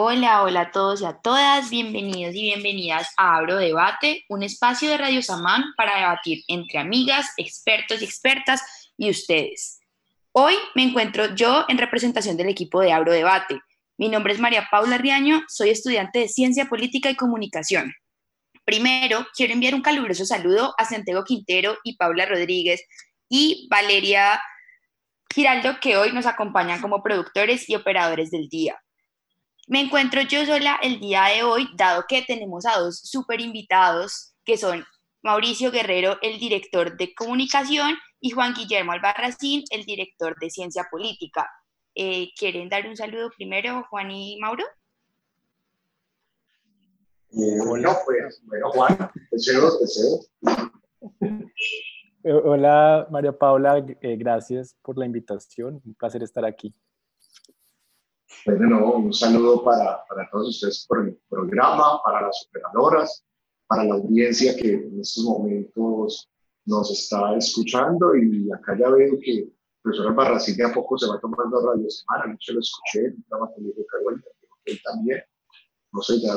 Hola, hola a todos y a todas, bienvenidos y bienvenidas a Abro Debate, un espacio de Radio Samán para debatir entre amigas, expertos y expertas y ustedes. Hoy me encuentro yo en representación del equipo de Abro Debate. Mi nombre es María Paula Riaño, soy estudiante de Ciencia Política y Comunicación. Primero, quiero enviar un caluroso saludo a Santiago Quintero y Paula Rodríguez y Valeria Giraldo, que hoy nos acompañan como productores y operadores del día. Me encuentro yo sola el día de hoy, dado que tenemos a dos super invitados, que son Mauricio Guerrero, el director de comunicación, y Juan Guillermo Albarracín, el director de ciencia política. Eh, ¿Quieren dar un saludo primero, Juan y Mauro? Eh, hola, pues, bueno, Juan, deseo, deseo. Eh, hola, María Paula, gracias por la invitación. Un placer estar aquí. Bueno, un saludo para, para todos ustedes por el programa, para las operadoras, para la audiencia que en estos momentos nos está escuchando. Y acá ya veo que el profesor Albarracín de a poco se va tomando Radio Semana, anoche lo escuché, programa con Diego Carvalho, él también, no sé, ya,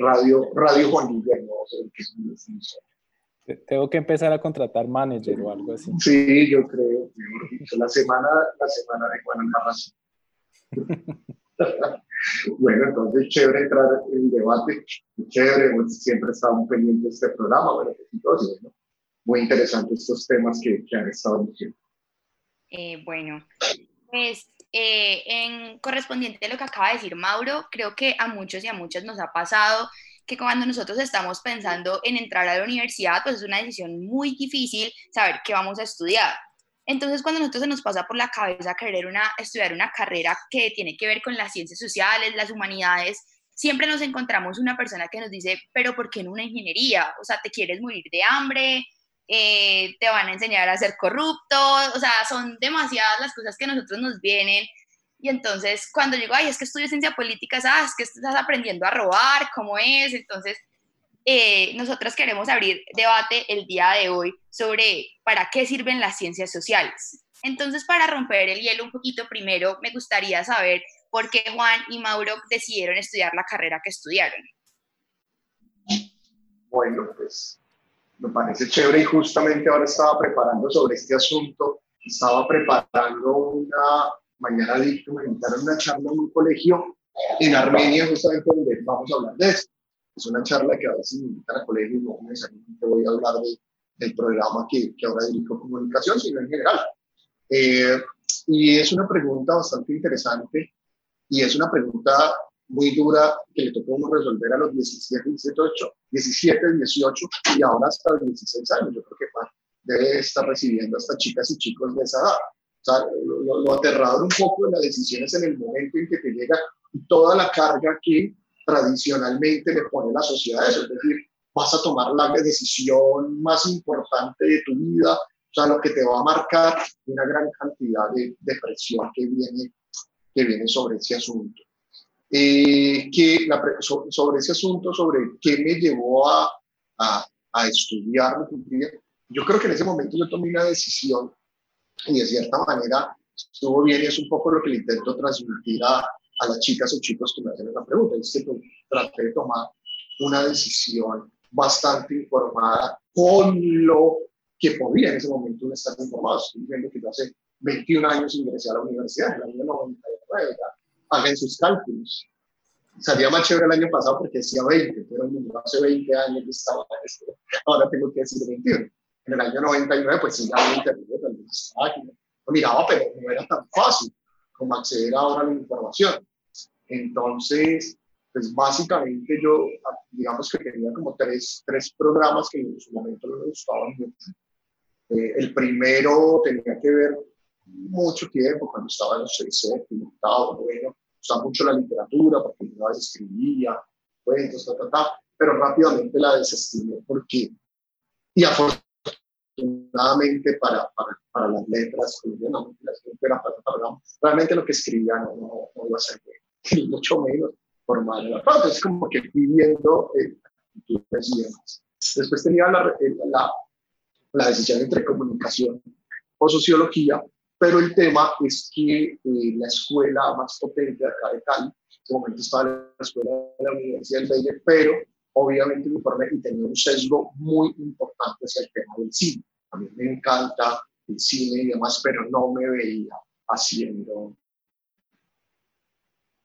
Radio, Radio Juan Guillermo, no sé qué es Tengo que empezar a contratar manager o algo así. Sí, yo creo, la semana, la semana de Juan Albarracín. bueno, entonces chévere entrar en debate, chévere, pues, siempre estamos pendientes de este programa, bueno, pues, muy interesantes estos temas que, que han estado diciendo. Eh, bueno, pues eh, en correspondiente a lo que acaba de decir Mauro, creo que a muchos y a muchas nos ha pasado que cuando nosotros estamos pensando en entrar a la universidad, pues es una decisión muy difícil saber qué vamos a estudiar. Entonces, cuando a nosotros se nos pasa por la cabeza querer una, estudiar una carrera que tiene que ver con las ciencias sociales, las humanidades, siempre nos encontramos una persona que nos dice, pero ¿por qué no una ingeniería? O sea, te quieres morir de hambre, eh, te van a enseñar a ser corrupto, o sea, son demasiadas las cosas que a nosotros nos vienen. Y entonces, cuando digo, ay, es que estudio ciencia política, ah, es que estás aprendiendo a robar, ¿cómo es? Entonces, eh, nosotros queremos abrir debate el día de hoy sobre para qué sirven las ciencias sociales. Entonces, para romper el hielo un poquito primero, me gustaría saber por qué Juan y Mauro decidieron estudiar la carrera que estudiaron. Bueno, pues me parece chévere y justamente ahora estaba preparando sobre este asunto, estaba preparando una, mañana me invitaron una charla en un colegio en Armenia, justamente donde vamos a hablar de esto. Es una charla que a veces me invitan a colegios, no necesariamente voy a hablar de, del programa que, que ahora dirijo comunicación, sino en general. Eh, y es una pregunta bastante interesante y es una pregunta muy dura que le tocó resolver a los 17, 18, 17, 18 y ahora hasta los 16 años. Yo creo que debe estar recibiendo hasta chicas y chicos de esa edad. O sea, lo, lo aterrador un poco de la decisión es en el momento en que te llega toda la carga que tradicionalmente le pone la sociedad eso, es decir, vas a tomar la decisión más importante de tu vida, o sea, lo que te va a marcar una gran cantidad de, presión que viene, que viene sobre ese asunto. Eh, que sobre ese asunto, sobre qué me llevó a, a, a estudiar, yo creo que en ese momento yo tomé una decisión y de cierta manera estuvo bien y es un poco lo que le intento transmitir a, a las chicas o chicos que me hacen esa pregunta. Es que traté de tomar una decisión bastante informada con lo que podía en ese momento estar informado. Estoy diciendo que yo hace 21 años ingresé a la universidad, en el año 99, hagan sus cálculos. Salía más chévere el año pasado porque decía 20, pero hace 20 años que estaba esto. Ahora tengo que decir 21. En el año 99, pues sí, ya 20 años, no miraba, pero no era tan fácil como acceder ahora a la información. Entonces, pues básicamente yo, digamos que tenía como tres, tres programas que en su momento me gustaban mucho. Eh, el primero tenía que ver mucho tiempo cuando estaba en los seis octavo, bueno, gustaba mucho la literatura porque yo a veces escribía cuentos, ta, ta, ta, pero rápidamente la desestimé. Porque, y afortunadamente para, para, para las letras, no, realmente lo que escribía no, no, no iba a ser bueno ni mucho menos formal. Es como que viviendo eh, Después tenía la, eh, la, la, decisión entre comunicación o sociología, pero el tema es que eh, la escuela más potente acá de Cali ese momento estaba en la escuela de la Universidad del Belle, pero obviamente me informé y tenía un sesgo muy importante hacia el tema del cine. A mí me encanta el cine y demás, pero no me veía haciendo,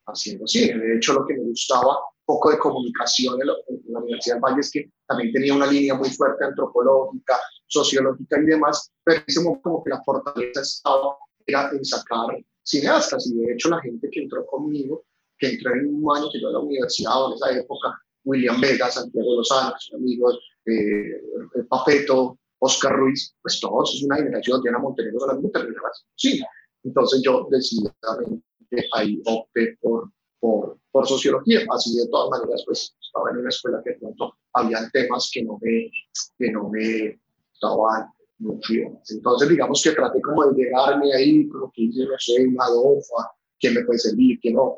haciendo cine. De hecho, lo que me gustaba poco de comunicación en, la Universidad del Valle es que también tenía una línea muy fuerte antropológica, sociológica y demás, pero momento como que la fortaleza estaba era en sacar cineastas y de hecho la gente que entró conmigo, que entró en un año que yo en la universidad en esa época, William Vega, Santiago Lozano, son amigos, eh, Papeto, Oscar Ruiz, pues todos es una generación, Diana Montenegro solamente terminaron sí. Entonces yo decididamente ahí opté por, por, por, sociología, así de todas maneras pues estaba en una escuela que de pronto habían temas que no me, que no me estaban entonces, digamos que traté como de llegarme ahí, como que hice, no sé, una dofa, me puede servir, quién no,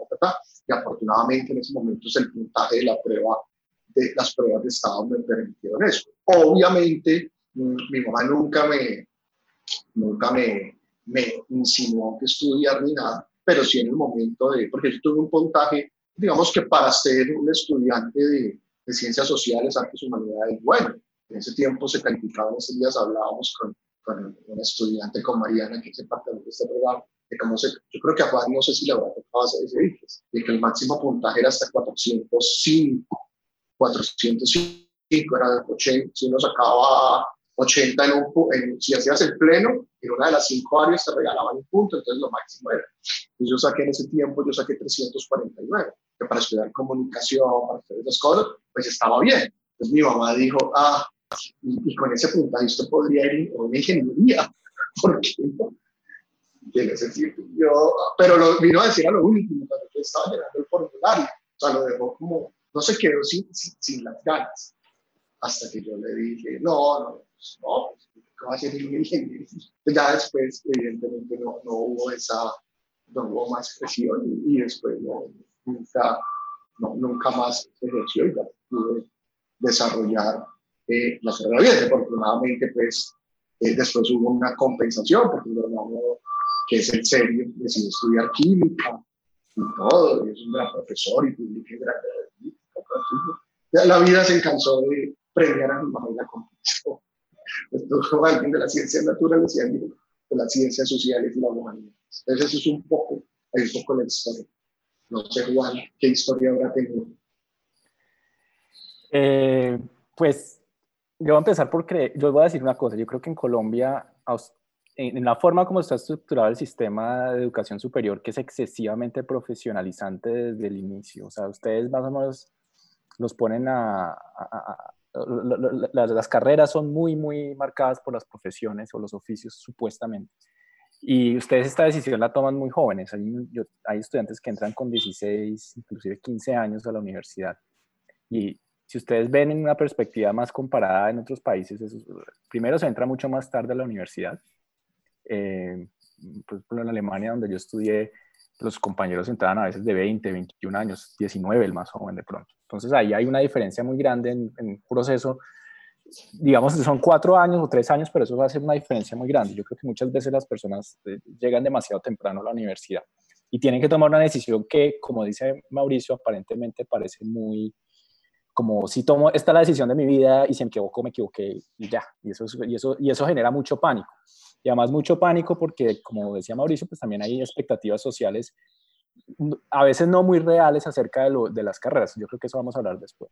y afortunadamente en ese momento el puntaje de la prueba, de las pruebas de estado me permitieron eso. Obviamente, mm, mi mamá nunca me, nunca me, me insinuó que estudiar ni nada, pero sí en el momento de, porque yo tuve un puntaje, digamos que para ser un estudiante de, de ciencias sociales, artes, humanidades, bueno, en ese tiempo se calificaba, en esos días hablábamos con, con una estudiante, con Mariana, que es parte de este programa, de cómo se, yo creo que a Juan no sé si le habrá tocado hacer ese dices, de que el máximo puntaje era hasta 405, 405 era de 80, si uno sacaba 80 en un en, si hacías el pleno, en una de las cinco áreas te regalaban un punto, entonces lo máximo era. Entonces yo saqué en ese tiempo, yo saqué 349, que para estudiar comunicación, para estudiar esas cosas, pues estaba bien. Entonces mi mamá dijo, ah, y, con ese puntaje esto podría ir a una ingeniería, porque yo, pero lo vino a decir a lo último, cuando yo estaba llenando el formulario, o sea, lo dejó como, no se quedó sin, sin, las ganas, hasta que yo le dije, no, no, pues, no, pues, ¿cómo ser ingeniería? Ya después, evidentemente, no, no hubo esa, no hubo más presión y, después no, nunca, no, nunca más ejerció y ya pude desarrollar eh, la carrera bien. Afortunadamente, pues eh, después hubo una compensación porque mi hermano, que es el serio, decidió estudiar química y todo, y es un gran profesor y publica gran la vida se cansó de premiar a mi mamá y la compensación. Esto alguien de las ciencias naturales y alguien de las ciencias sociales y la humanidad. Entonces, eso es un poco, un poco la historia. No sé, Juan, qué historia habrá tenido. Eh, pues yo voy a empezar por creer, yo voy a decir una cosa, yo creo que en Colombia, en la forma como está estructurado el sistema de educación superior, que es excesivamente profesionalizante desde el inicio, o sea, ustedes más o menos los ponen a, las, carreras son muy, muy marcadas por las profesiones o los oficios supuestamente. Y ustedes esta decisión la toman muy jóvenes. Hay, hay estudiantes que entran con 16, inclusive 15 años a la universidad. Y si ustedes ven en una perspectiva más comparada en otros países, primero se entra mucho más tarde a la universidad. Eh, por ejemplo, en Alemania, donde yo estudié, los compañeros entraban a veces de 20, 21 años, 19, el más joven de pronto. Entonces ahí hay una diferencia muy grande en, en proceso. Digamos que son cuatro años o tres años, pero eso va a ser una diferencia muy grande. Yo creo que muchas veces las personas eh, llegan demasiado temprano a la universidad y tienen que tomar una decisión que, como dice Mauricio, aparentemente parece muy, como si tomo, esta es la decisión de mi vida y si me equivoco, me equivoqué y ya. Y eso, y eso, y eso genera mucho pánico. Y además mucho pánico porque, como decía Mauricio, pues también hay expectativas sociales a veces no muy reales acerca de, lo, de las carreras. Yo creo que eso vamos a hablar después.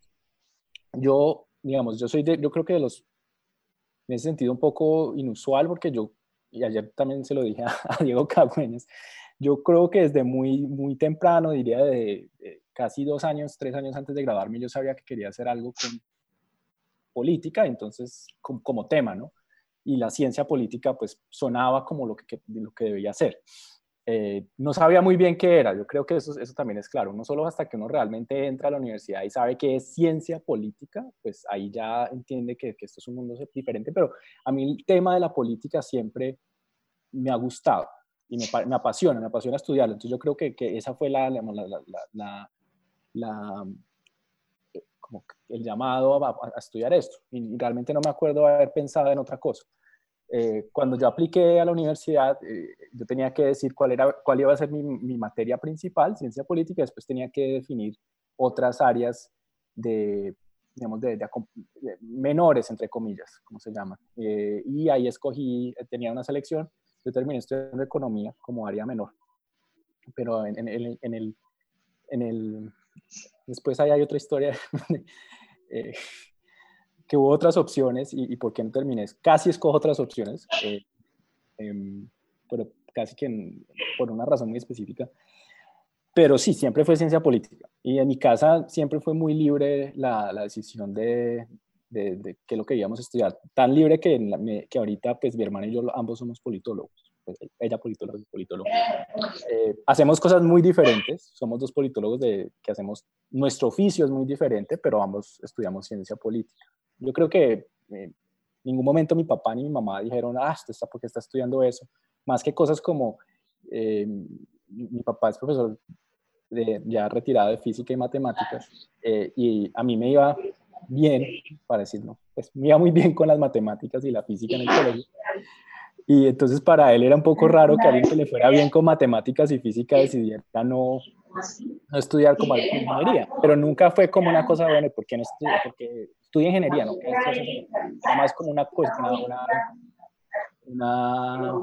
Yo, digamos, yo soy de, yo creo que de los, en ese sentido un poco inusual porque yo, y ayer también se lo dije a, Diego Cagüenes, yo creo que desde muy, muy temprano, diría de, casi dos años, tres años antes de graduarme, yo sabía que quería hacer algo con política, entonces como, tema, ¿no? Y la ciencia política pues sonaba como lo que, lo que debía hacer. Eh, no sabía muy bien qué era, yo creo que eso, eso también es claro, no solo hasta que uno realmente entra a la universidad y sabe qué es ciencia política, pues ahí ya entiende que, que esto es un mundo diferente, pero a mí el tema de la política siempre me ha gustado y me, me apasiona, me apasiona estudiarlo, entonces yo creo que, que esa fue la, eh, el llamado a, estudiar esto. Y realmente no me acuerdo haber pensado en otra cosa. Eh, cuando yo apliqué a la universidad, eh, yo tenía que decir cuál, era, cuál iba a ser mi, mi, materia principal, ciencia política, y después tenía que definir otras áreas de, digamos, de, menores, entre comillas, como se llama. Eh, y ahí escogí, tenía una selección, yo terminé estudiando economía como área menor. Pero en, en, el, en, el, en el, después ahí hay otra historia que hubo otras opciones y, por qué no terminé. Casi escojo otras opciones, eh, em, pero casi que por una razón muy específica. Pero sí, siempre fue ciencia política. Y en mi casa siempre fue muy libre la, la decisión de, de, de, qué lo que íbamos a estudiar. Tan libre que, que ahorita, pues mi hermana y yo ambos somos politólogos. Pues, ella politóloga y politólogo. Eh, hacemos cosas muy diferentes. Somos dos politólogos de, que hacemos, nuestro oficio es muy diferente, pero ambos estudiamos ciencia política. Yo creo que eh, en ningún momento mi papá ni mi mamá dijeron, ah, usted está porque está estudiando eso. Más que cosas como, eh, mi, papá es profesor de, ya retirado de física y matemáticas, eh, y a mí me iba bien, para decirlo, pues me iba muy bien con las matemáticas y la física en el colegio. Y entonces para él era un poco raro que alguien que le fuera bien con matemáticas y física decidiera no, no estudiar como ingeniería, pero nunca fue como una cosa, bueno, ¿por qué no estudia? Porque estudia ingeniería, ¿no? Es más como una, una, una,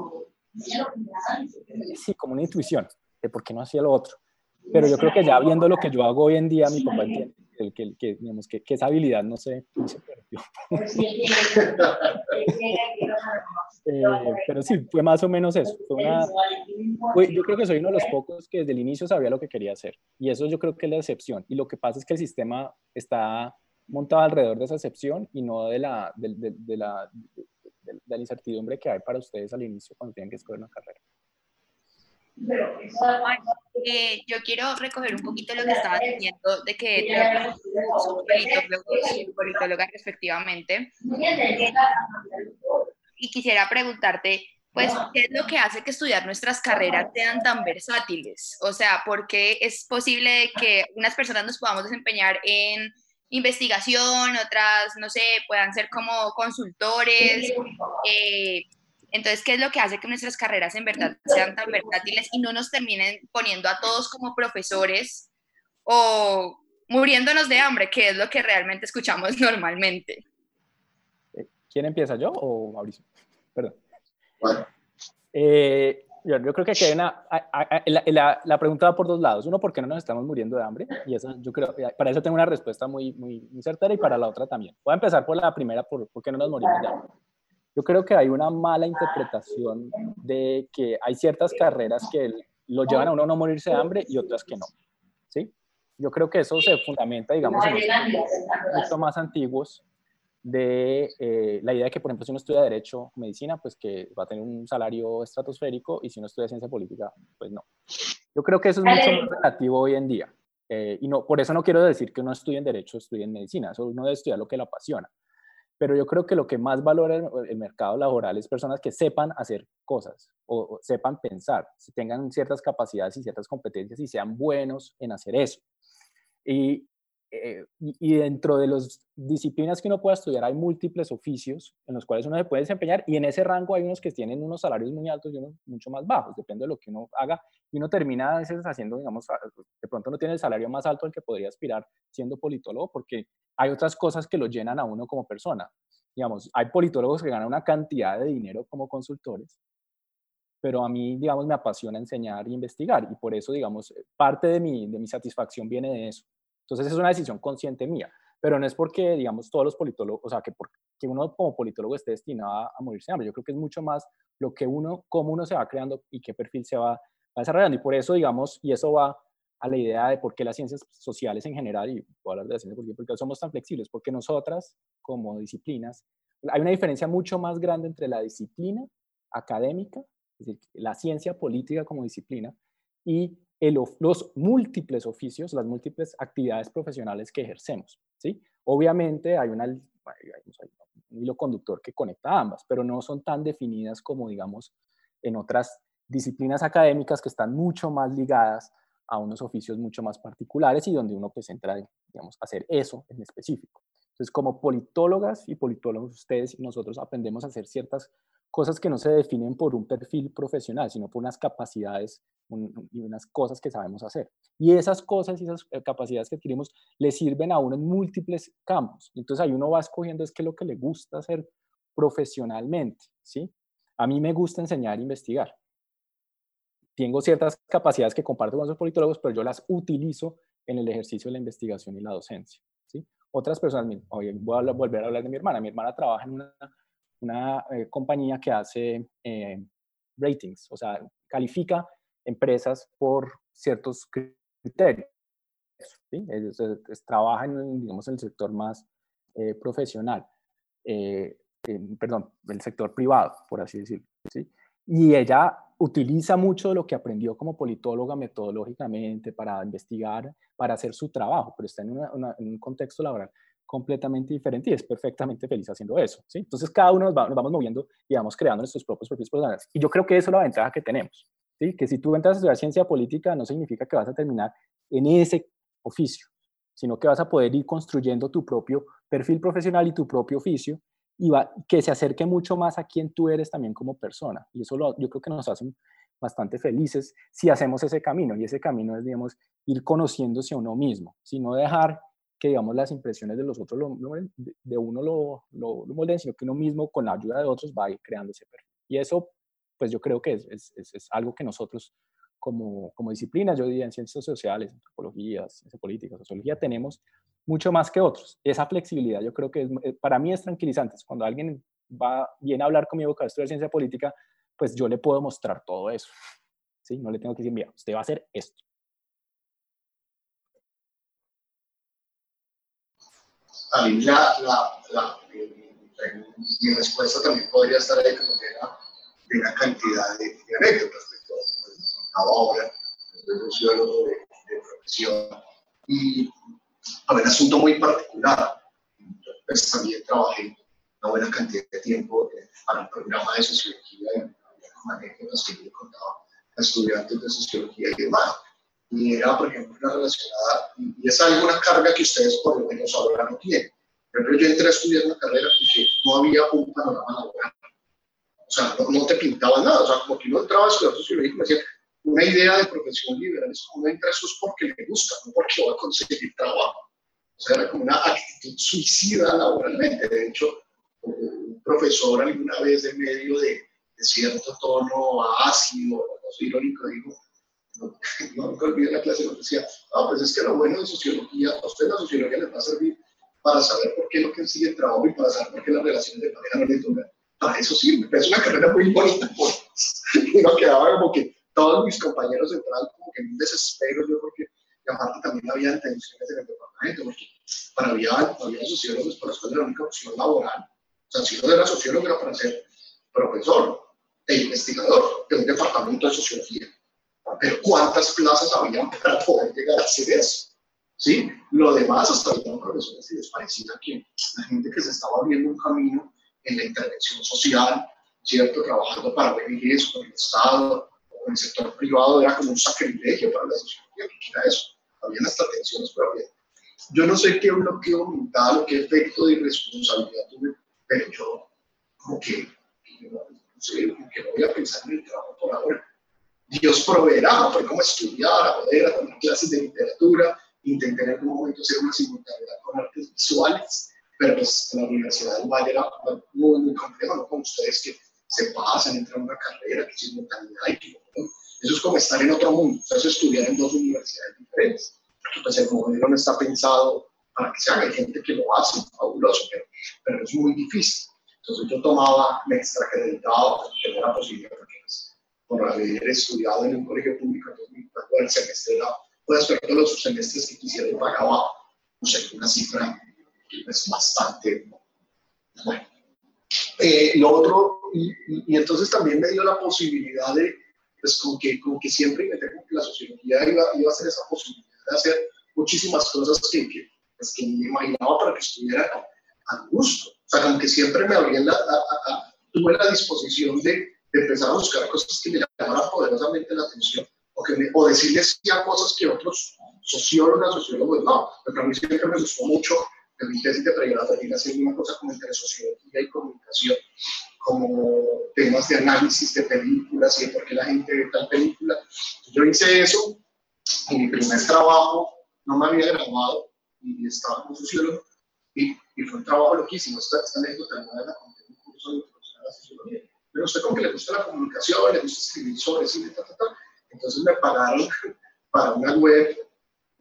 sí, como una intuición de por qué no hacía lo otro. Pero yo creo que ya viendo lo que yo hago hoy en día, mi papá entiende que, que, digamos, que, que esa habilidad no se, no se perdió. eh, pero sí, fue más o menos eso. Fue una, fue, yo creo que soy uno de los pocos que desde el inicio sabía lo que quería hacer. Y eso yo creo que es la excepción. Y lo que pasa es que el sistema está montado alrededor de esa excepción y no de la, de, de, de la, de, la incertidumbre que hay para ustedes al inicio cuando tienen que escoger una carrera. Eh, yo quiero recoger un poquito lo que estabas diciendo de que son politólogos y politólogas respectivamente. Y quisiera preguntarte, pues, ¿qué es lo que hace que estudiar nuestras carreras sean tan versátiles? O sea, ¿por qué es posible que unas personas nos podamos desempeñar en investigación, otras, no sé, puedan ser como consultores? Eh, entonces, ¿qué es lo que hace que nuestras carreras en verdad sean tan versátiles y no nos terminen poniendo a todos como profesores o muriéndonos de hambre, que es lo que realmente escuchamos normalmente? Eh, ¿Quién empieza, yo o Mauricio? Perdón. Eh, yo, creo que aquí hay una, la, la, pregunta va por dos lados. Uno, ¿por qué no nos estamos muriendo de hambre? Y eso, yo creo, para eso tengo una respuesta muy, muy, muy certera y para la otra también. Voy a empezar por la primera, por, ¿por qué no nos morimos de hambre? Yo creo que hay una mala interpretación de que hay ciertas carreras que lo llevan a uno a no morirse de hambre y otras que no. ¿sí? Yo creo que eso se fundamenta, digamos, en mucho más antiguos de eh, la idea de que, por ejemplo, si uno estudia Derecho, Medicina, pues que va a tener un salario estratosférico y si uno estudia Ciencia Política, pues no. Yo creo que eso es mucho más relativo hoy en día. Eh, y no, por eso no quiero decir que uno estudie en Derecho, estudie en Medicina. Eso uno debe estudiar lo que le apasiona pero yo creo que lo que más valora el, mercado laboral es personas que sepan hacer cosas o, sepan pensar, si tengan ciertas capacidades y ciertas competencias y sean buenos en hacer eso. Y eh, y, dentro de las disciplinas que uno puede estudiar hay múltiples oficios en los cuales uno se puede desempeñar y en ese rango hay unos que tienen unos salarios muy altos y unos mucho más bajos, depende de lo que uno haga y uno termina a veces haciendo, digamos, de pronto no tiene el salario más alto al que podría aspirar siendo politólogo porque hay otras cosas que lo llenan a uno como persona. Digamos, hay politólogos que ganan una cantidad de dinero como consultores, pero a mí, digamos, me apasiona enseñar e investigar y por eso, digamos, parte de mi, de mi satisfacción viene de eso entonces es una decisión consciente mía, pero no es porque, digamos, todos los politólogos, o sea, que, porque uno como politólogo esté destinado a, morirse de hambre. Yo creo que es mucho más lo que uno, cómo uno se va creando y qué perfil se va, desarrollando. Y por eso, digamos, y eso va a la idea de por qué las ciencias sociales en general, y puedo hablar de las ciencias políticas, porque somos tan flexibles, porque nosotras, como disciplinas, hay una diferencia mucho más grande entre la disciplina académica, es decir, la ciencia política como disciplina, y los múltiples oficios, las múltiples actividades profesionales que ejercemos. ¿sí? Obviamente hay, un hilo conductor que conecta ambas, pero no son tan definidas como, digamos, en otras disciplinas académicas que están mucho más ligadas a unos oficios mucho más particulares y donde uno pues entra, digamos, hacer eso en específico. Entonces, como politólogas y politólogos, ustedes y nosotros aprendemos a hacer ciertas cosas que no se definen por un perfil profesional, sino por unas capacidades y unas cosas que sabemos hacer. Y esas cosas y esas eh, capacidades que adquirimos le sirven a uno en múltiples campos. Entonces ahí uno va escogiendo es que lo que le gusta hacer profesionalmente, ¿sí? A mí me gusta enseñar e investigar. Tengo ciertas capacidades que comparto con los politólogos, pero yo las utilizo en el ejercicio de la investigación y la docencia, ¿sí? Otras personas, voy a volver a hablar de mi hermana. Mi hermana trabaja en una, una eh, compañía que hace eh, ratings, o sea, califica empresas por ciertos criterios. ¿sí? trabaja en, digamos, el sector más eh, profesional, eh, perdón, el sector privado, por así decirlo. ¿sí? Y ella utiliza mucho de lo que aprendió como politóloga metodológicamente para investigar, para hacer su trabajo, pero está en, en un contexto laboral completamente diferente y es perfectamente feliz haciendo eso. ¿sí? Entonces, cada uno nos, nos, vamos moviendo y vamos creando nuestros propios perfiles profesionales. Y yo creo que eso es la ventaja que tenemos. ¿sí? Que si tú entras a estudiar ciencia política, no significa que vas a terminar en ese oficio, sino que vas a poder ir construyendo tu propio perfil profesional y tu propio oficio y va, que se acerque mucho más a quien tú eres también como persona. Y eso lo, yo creo que nos hace bastante felices si hacemos ese camino. Y ese camino es, digamos, ir conociéndose a uno mismo, sino dejar que, digamos, las impresiones de los otros, lo, de uno lo, lo, lo molden, sino que uno mismo, con la ayuda de otros, va a ir creando ese perfil. Y eso pues yo creo que es, es, es, algo que nosotros como, como disciplina, yo diría en ciencias sociales, antropología, ciencia política, sociología, tenemos mucho más que otros. Esa flexibilidad yo creo que eh, para mí es tranquilizante. Cuando alguien va, viene a hablar conmigo para estudiar ciencia política, pues yo le puedo mostrar todo eso. ¿sí? No le tengo que decir, mira, usted va a hacer esto. Mí la, la, la, mi respuesta también podría estar ahí como que era de una cantidad de, de anécdotas de todo, ahora, soy sociólogo de, de, profesión, y a un asunto muy particular. Pues también trabajé una buena cantidad de tiempo eh, para el programa de sociología y anécdotas que yo contaba a estudiantes de sociología y demás. Y era, por ejemplo, una relacionada, y es alguna carga que ustedes por lo menos ahora no tienen. Pero yo entré a estudiar una carrera porque no había un panorama laboral o sea, no, te pintaban nada, o sea, como que uno entraba a estudiar sociología y me decía, una idea de profesión liberal es como uno entra es porque le gusta, no porque va a conseguir trabajo. O sea, era como una actitud suicida laboralmente. De hecho, un profesor alguna vez en medio de, cierto tono ácido, no irónico, digo, no, no nunca olvidé la clase, nos decía, ah, pues es que lo bueno de sociología, a usted la sociología le va a servir para saber por qué no consigue el trabajo y para saber por qué las relaciones de pareja no le duran para eso sirve, es una carrera muy bonita. y no quedaba como que todos mis compañeros entraban como que en un desespero, yo porque y aparte también había tensiones en el departamento, porque para había, había sociólogos para eso era la única opción laboral. O sea, si uno era sociólogo era para ser profesor e investigador de un departamento de sociología. Pero ¿cuántas plazas habían para poder llegar a hacer eso? ¿Sí? Lo demás, hasta había profesores y les parecía que la gente que se estaba abriendo un camino en la intervención social, ¿cierto? Trabajando para ONGs, con el Estado, o con el sector privado, era como un sacrilegio para la sociedad, que era eso. Habían hasta tensiones propias. Yo no sé qué bloqueo mental qué efecto de irresponsabilidad tuve, pero yo como que, no sé, como que no voy a pensar en el trabajo por ahora. Dios proveerá, fue como estudiar, a poder, tomar clases de literatura, intenté en algún momento hacer una simultaneidad con artes visuales, pero pues la Universidad del Valle era muy, muy compleja, ¿no? Como ustedes que se pasan, entran a una carrera, que simultaneidad y que eso es como estar en otro mundo, eso es estudiar en dos universidades diferentes, porque pues el modelo no está pensado para que se haga, hay gente que lo hace, fabuloso, pero, pero es muy difícil. Entonces yo tomaba, me extracreditaba, pues, no era posible, porque por haber estudiado en un colegio público, entonces el semestre era, pues todos los semestres que quisiera yo pagaba, no sé, una cifra es bastante bueno. Eh, lo otro, y, y, entonces también me dio la posibilidad de, pues como que, como que siempre me tengo que la sociología iba, iba a ser esa posibilidad de hacer muchísimas cosas que, que, pues que me imaginaba para que estuviera a gusto. O sea, como que siempre me abría la, tuve la disposición de, empezar a buscar cosas que me llamaran poderosamente la atención o, que me, o decirles ya cosas que otros sociólogos, sociólogos no. Pero a mí siempre me gustó mucho en mi tesis de pregrado haciendo una cosa como entre sociología y comunicación, como temas de análisis de películas y de por qué la gente ve tal película. Yo hice eso en mi primer trabajo, no me había grabado y estaba como sociólogo y, y fue un trabajo loquísimo. Esta, esta anécdota la conté en un curso de la sociología. Pero usted como que le gusta la comunicación, le gusta escribir sobre cine, ta, ta, ta. Entonces me pagaron para una web,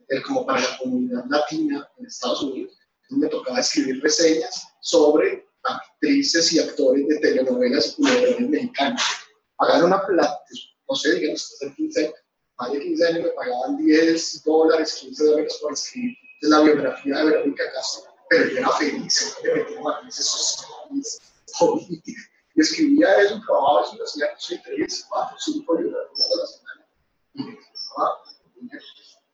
eh, como para la comunidad latina en Estados Unidos. Entonces me tocaba escribir reseñas sobre actrices y actores de telenovelas y novelas mexicanas. Pagaron una plata, no sé, digamos, hace 15, más de 15 años me pagaban 10 dólares, 15 dólares por escribir la biografía de Verónica Castro, pero yo era feliz, me metía matices sociales, políticas, y escribía eso, trabajaba eso, lo hacía, no sé, 3, 4, 5 biografías a la semana, y me quedaba,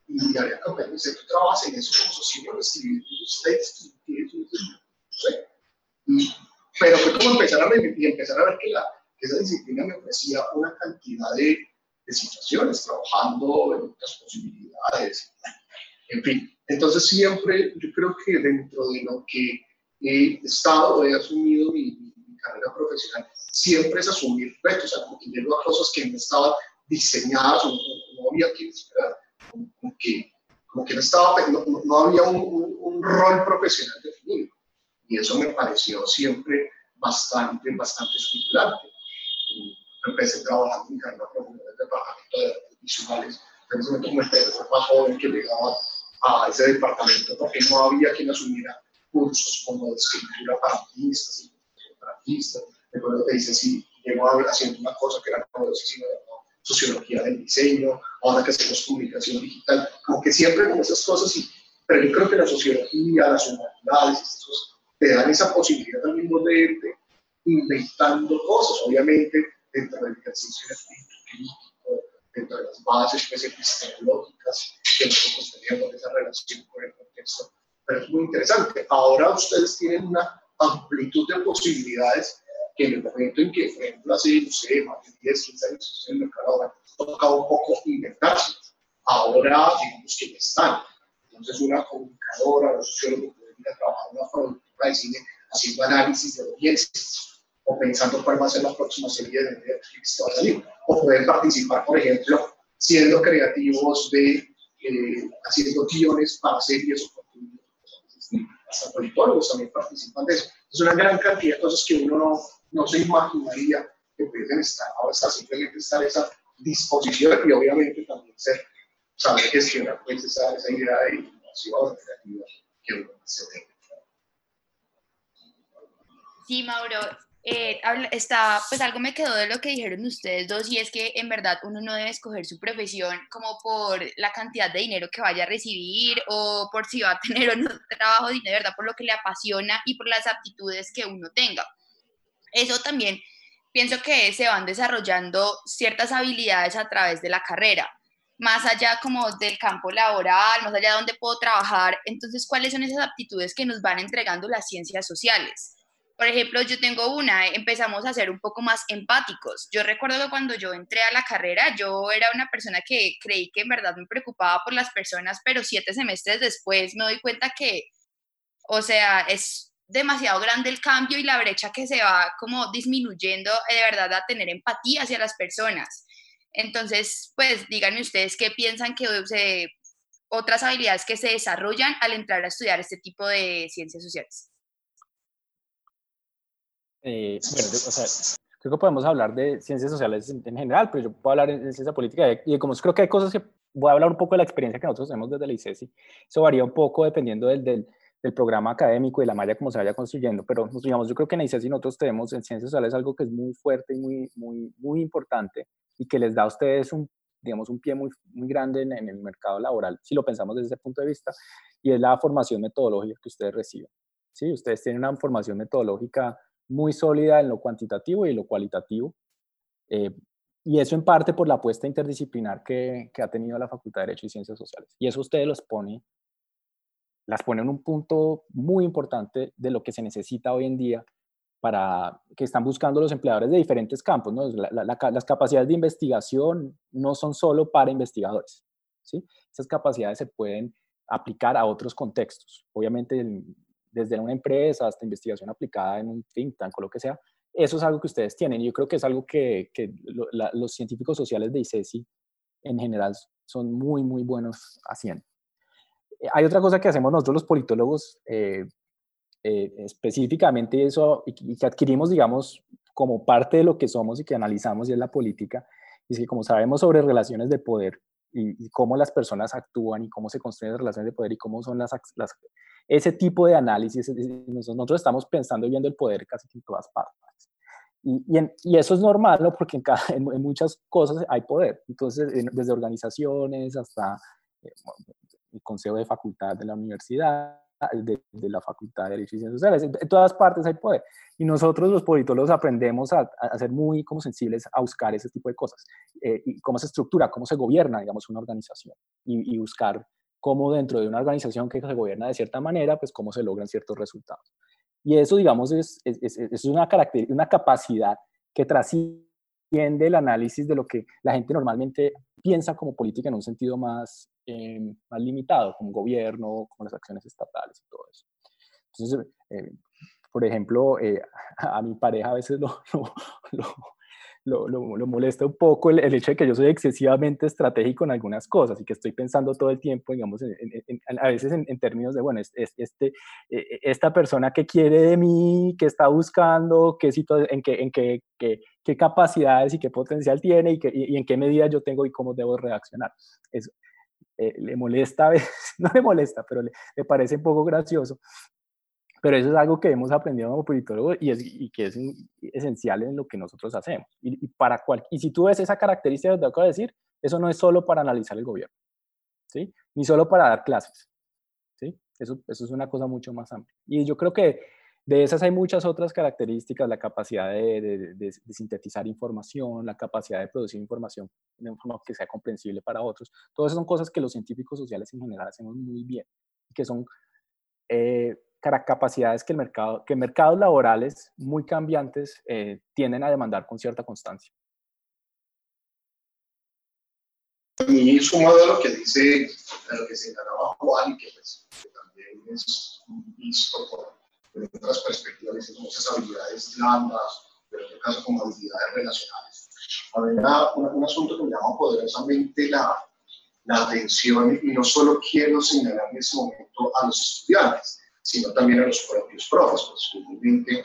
y había que aprender, tú trabajas en eso como sociólogo, escribir tus textos, no sé, pero fue como empezar a, y empezar a ver que, la, que esa disciplina me ofrecía una cantidad de, de situaciones, trabajando en otras posibilidades, en fin. Entonces siempre, yo creo que dentro de lo que he estado, he asumido mi, mi carrera profesional, siempre es asumir retos, o sea, a cosas que no estaban diseñadas o no, había que esperar, como que, como que no, estaba, no, no había un, rol profesional definido. Y eso me pareció siempre bastante, bastante estimulante. Empecé trabajando en carrera profesional en el departamento de artes visuales, en ese momento como el más joven que llegaba a ese departamento porque no había quien asumiera cursos como de escritura para artistas artistas. Recuerdo que dice, sí, llegó haciendo una cosa que era como sino sociología del diseño, ahora que hacemos comunicación digital, como que siempre con esas cosas, pero yo creo que la sociología, las humanidades, te dan esa posibilidad también de irte inventando cosas, obviamente dentro del ejercicio del espíritu crítico, dentro de las bases pues, epistemológicas que nosotros teníamos esa relación con el contexto. Pero es muy interesante. Ahora ustedes tienen una amplitud de posibilidades que en el momento en que, por ejemplo, hace, no sé, más de 10, 15 años en el mercado ahora, tocaba un poco inventarse. Ahora, digamos que ya están. Entonces, una comunicadora, un sociólogo puede ir a trabajar en una productora de cine haciendo análisis de audiencias o pensando cuál va a ser la próxima serie de Netflix que va a salir. O pueden participar, por ejemplo, siendo creativos de eh, haciendo guiones para series o contenidos. Hasta politólogos también participan de eso. Es una gran cantidad de cosas que uno no, no se imaginaría que pueden estar. Ahora está simplemente estar esa disposición y obviamente también ser, saber gestionar pues, esa, esa idea de innovación creativa que uno se tenga. Sí, Mauro, eh, está, pues algo me quedó de lo que dijeron ustedes dos y es que en verdad uno no debe escoger su profesión como por la cantidad de dinero que vaya a recibir o por si va a tener o no trabajo, de verdad por lo que le apasiona y por las aptitudes que uno tenga. Eso también pienso que se van desarrollando ciertas habilidades a través de la carrera, más allá como del campo laboral, más allá de donde puedo trabajar. Entonces, ¿cuáles son esas aptitudes que nos van entregando las ciencias sociales? Por ejemplo, yo tengo una, empezamos a ser un poco más empáticos. Yo recuerdo que cuando yo entré a la carrera, yo era una persona que creí que en verdad me preocupaba por las personas, pero siete semestres después me doy cuenta que, o sea, es demasiado grande el cambio y la brecha que se va como disminuyendo de verdad a tener empatía hacia las personas. Entonces, pues díganme ustedes qué piensan que otras habilidades que se desarrollan al entrar a estudiar este tipo de ciencias sociales. Eh, bueno, o sea, creo que podemos hablar de ciencias sociales en, general, pero yo puedo hablar de ciencia política y, como creo que hay cosas que voy a hablar un poco de la experiencia que nosotros tenemos desde la ICESI. Eso varía un poco dependiendo del, del, del programa académico y la malla como se vaya construyendo, pero digamos, yo creo que en la ICESI nosotros tenemos en ciencias sociales algo que es muy fuerte y muy, muy, muy importante y que les da a ustedes un, digamos, un pie muy, muy grande en, en el mercado laboral, si lo pensamos desde ese punto de vista, y es la formación metodológica que ustedes reciben. ¿sí? Ustedes tienen una formación metodológica muy sólida en lo cuantitativo y lo cualitativo. Eh, y eso en parte por la apuesta interdisciplinar que, ha tenido la Facultad de Derecho y Ciencias Sociales. Y eso ustedes los pone, las pone en un punto muy importante de lo que se necesita hoy en día para que están buscando los empleadores de diferentes campos. las capacidades de investigación no son solo para investigadores. ¿sí? Esas capacidades se pueden aplicar a otros contextos. Obviamente desde una empresa hasta investigación aplicada en un think tank o lo que sea, eso es algo que ustedes tienen. Yo creo que es algo que, que los científicos sociales de ICESI en general son muy, muy buenos haciendo. Eh, hay otra cosa que hacemos nosotros los politólogos, eh, eh, específicamente eso, y, que adquirimos, digamos, como parte de lo que somos y que analizamos, y es la política, es que como sabemos sobre relaciones de poder y, cómo las personas actúan y cómo se construyen las relaciones de poder y cómo son las, las ese tipo de análisis, nosotros estamos pensando y viendo el poder casi en todas partes. Y, y, eso es normal, ¿no? Porque en, cada, en, muchas cosas hay poder. Entonces, desde organizaciones hasta eh, el consejo de facultad de la universidad, de, de, la facultad de Derecho y Ciencias Sociales, en, todas partes hay poder. Y nosotros los politólogos aprendemos a, a, ser muy como sensibles a buscar ese tipo de cosas. Eh, y cómo se estructura, cómo se gobierna, digamos, una organización. Y, y buscar cómo dentro de una organización que se gobierna de cierta manera, pues cómo se logran ciertos resultados. Y eso, digamos, es, es, es una, una capacidad que trasciende el análisis de lo que la gente normalmente piensa como política en un sentido más, eh, más limitado, como gobierno, como las acciones estatales y todo eso. Entonces, eh, por ejemplo, eh, a mi pareja a veces lo, lo, lo, lo, molesta un poco el, hecho de que yo soy excesivamente estratégico en algunas cosas y que estoy pensando todo el tiempo, digamos, a veces en, términos de, bueno, este, e, e, esta persona que quiere de mí, que está buscando, qué, en, qué, en qué, qué, qué, capacidades y qué potencial tiene y, que, y, en qué medida yo tengo y cómo debo reaccionar. Eso, eh, le molesta a veces, no le molesta, pero le, le parece un poco gracioso pero eso es algo que hemos aprendido como politólogos y, es, y que es esencial en lo que nosotros hacemos. Y, para cual, y si tú ves esa característica que te acabo de decir, eso no es solo para analizar el gobierno, ¿sí? ni solo para dar clases. ¿sí? Eso, eso es una cosa mucho más amplia. Y yo creo que de esas hay muchas otras características, la capacidad de, de, de, sintetizar información, la capacidad de producir información de forma que sea comprensible para otros. Todas esas son cosas que los científicos sociales en general hacemos muy bien que son eh, capacidades que, el mercado, que mercados laborales muy cambiantes eh, tienden a demandar con cierta constancia. Y sumado a lo que dice, a lo que señalaba Juan, que, pues, también es visto por, otras perspectivas, y muchas habilidades blandas, pero en este caso como habilidades relacionales. Había un, un asunto que me llama poderosamente la, la atención, y no solo quiero señalar en ese momento a los estudiantes, sino también a los propios profes, pues finalmente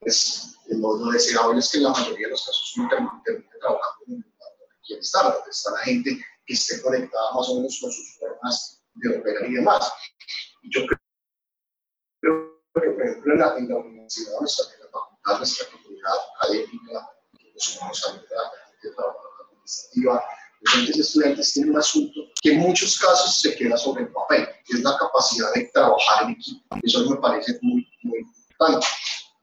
pues, lo, lo, deseable es que en la mayoría de los casos uno termine, trabajando en el lugar donde quiere estar, donde está la gente que esté conectada más o menos con sus formas de operar y demás. Y yo que, por ejemplo, en la, en la universidad, en la facultad, nuestra comunidad académica, que somos la gente de administrativa, los estudiantes tienen un asunto que en muchos casos se queda sobre el papel, que es la capacidad de trabajar en equipo. Eso me parece muy, muy importante.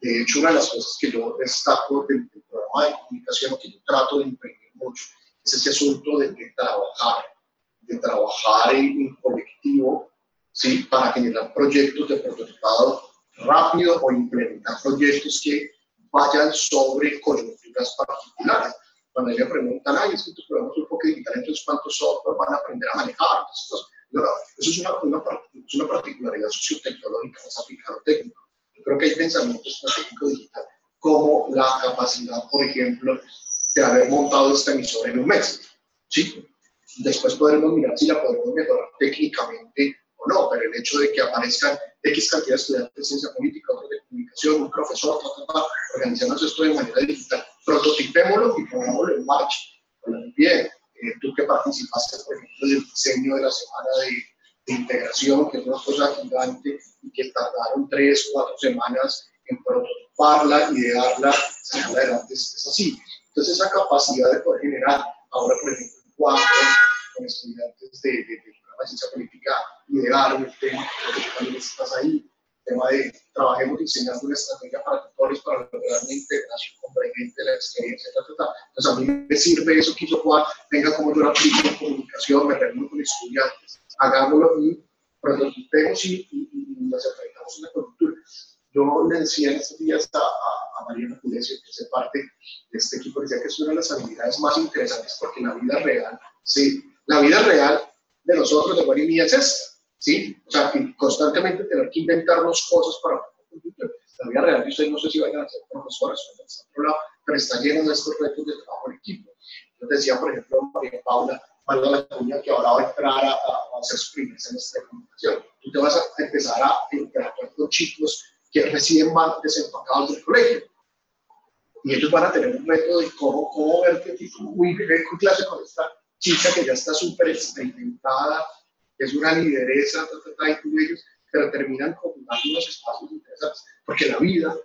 De hecho, una de las cosas que yo destaco del, programa de comunicación, que yo trato de imprimir mucho, es ese asunto de, trabajar, de trabajar en, colectivo, ¿sí? para generar proyectos de prototipado rápido o implementar proyectos que vayan sobre coyunturas particulares cuando ellos preguntan, ay, es que tus programas un poco digital, entonces cuántos software van a aprender a manejar. Entonces, no, eso es una, una, es una particularidad sociotecnológica, más aplicado técnico. Yo creo que hay pensamientos técnico digital, como la capacidad, por ejemplo, de haber montado esta emisora en un mes. ¿sí? Después podremos mirar si la podemos mejorar técnicamente no, pero el hecho de que aparezcan X cantidad de estudiantes de ciencia política, otros de comunicación, un profesor, organizamos esto de manera digital prototipémoslo y pongámoslo en marcha. bien, eh, tú que participaste, por ejemplo, del diseño de la semana de, integración, que es una cosa gigante y que tardaron tres, cuatro semanas en prototiparla, idearla, sacarla adelante, es, así. Entonces, esa capacidad de poder generar, ahora, por ejemplo, cuatro con estudiantes de, de, de, ciencia política, idear un tema, que también estás ahí, tema de trabajemos diseñando una estrategia para tutores para lograr una integración convergente la experiencia. Entonces, a mí me sirve eso que yo pueda, venga como yo la aplico en comunicación, me reúno con estudiantes, hagámoslo y prototipemos y, y, y nos enfrentamos a una coyuntura. Yo le decía en estos días a, a, a Mariana Pulecio, que hace parte de este equipo, decía que es una de las habilidades más interesantes porque en la vida real, sí, la vida real de nosotros, de mía, es esta ¿sí? O sea, constantemente tener que inventarnos cosas para la vida real, yo no sé si vayan a ser profesores o en otro lado, pero está lleno de estos retos de trabajo en equipo. Yo decía, por ejemplo, María Paula, Valga la cuña, que ahora va a entrar a, a hacer su primer semestre de comunicación. Tú te vas a empezar a interactuar con chicos que recién van desempacados del colegio. Y ellos van a tener un reto de cómo, cómo ver qué tipo, uy, con clase con esta chica que ya está súper experimentada, que es una lideresa, ta, ta, ta, y tú ellos, pero terminan con unos espacios interesantes, porque la vida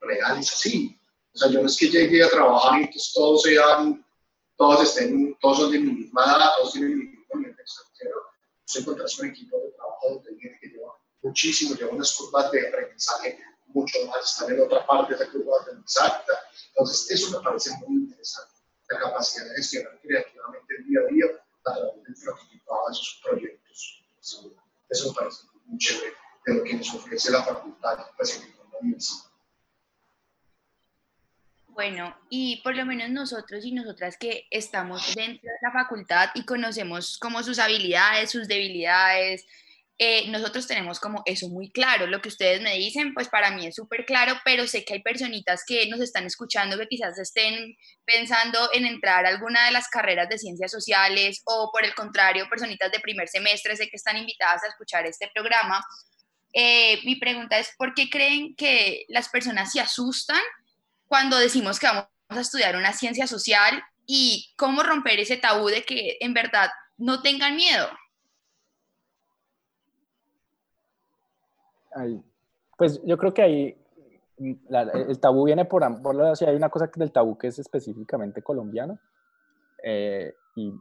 real es así. O sea, yo no es que llegue a trabajar y que todos sean, todos estén, todos son de mi misma edad, todos tienen mi mismo nivel de extranjero. Tú encuentras un equipo de trabajo donde gente que lleva muchísimo, lleva unas curvas de aprendizaje mucho más, están en otra parte de esa curva de aprendizaje. Entonces, eso me parece muy interesante, la capacidad de gestionar creativamente el día a día a través del prototipado de esos proyectos. Eso me parece muy chévere de lo que nos ofrece la facultad en la universidad. Bueno, y por lo menos nosotros y nosotras que estamos dentro de la facultad y conocemos como sus habilidades, sus debilidades, eh, nosotros tenemos como eso muy claro. Lo que ustedes me dicen, pues para mí es súper claro, pero sé que hay personitas que nos están escuchando que quizás estén pensando en entrar a alguna de las carreras de ciencias sociales o por el contrario, personitas de primer semestre, sé que están invitadas a escuchar este programa. Eh, mi pregunta es, ¿por qué creen que las personas se asustan cuando decimos que vamos a estudiar una ciencia social y cómo romper ese tabú de que en verdad no tengan miedo? Pues yo creo que ahí mm, el tabú viene por ambos lados. Hay una cosa del tabú que es específicamente colombiano eh, y,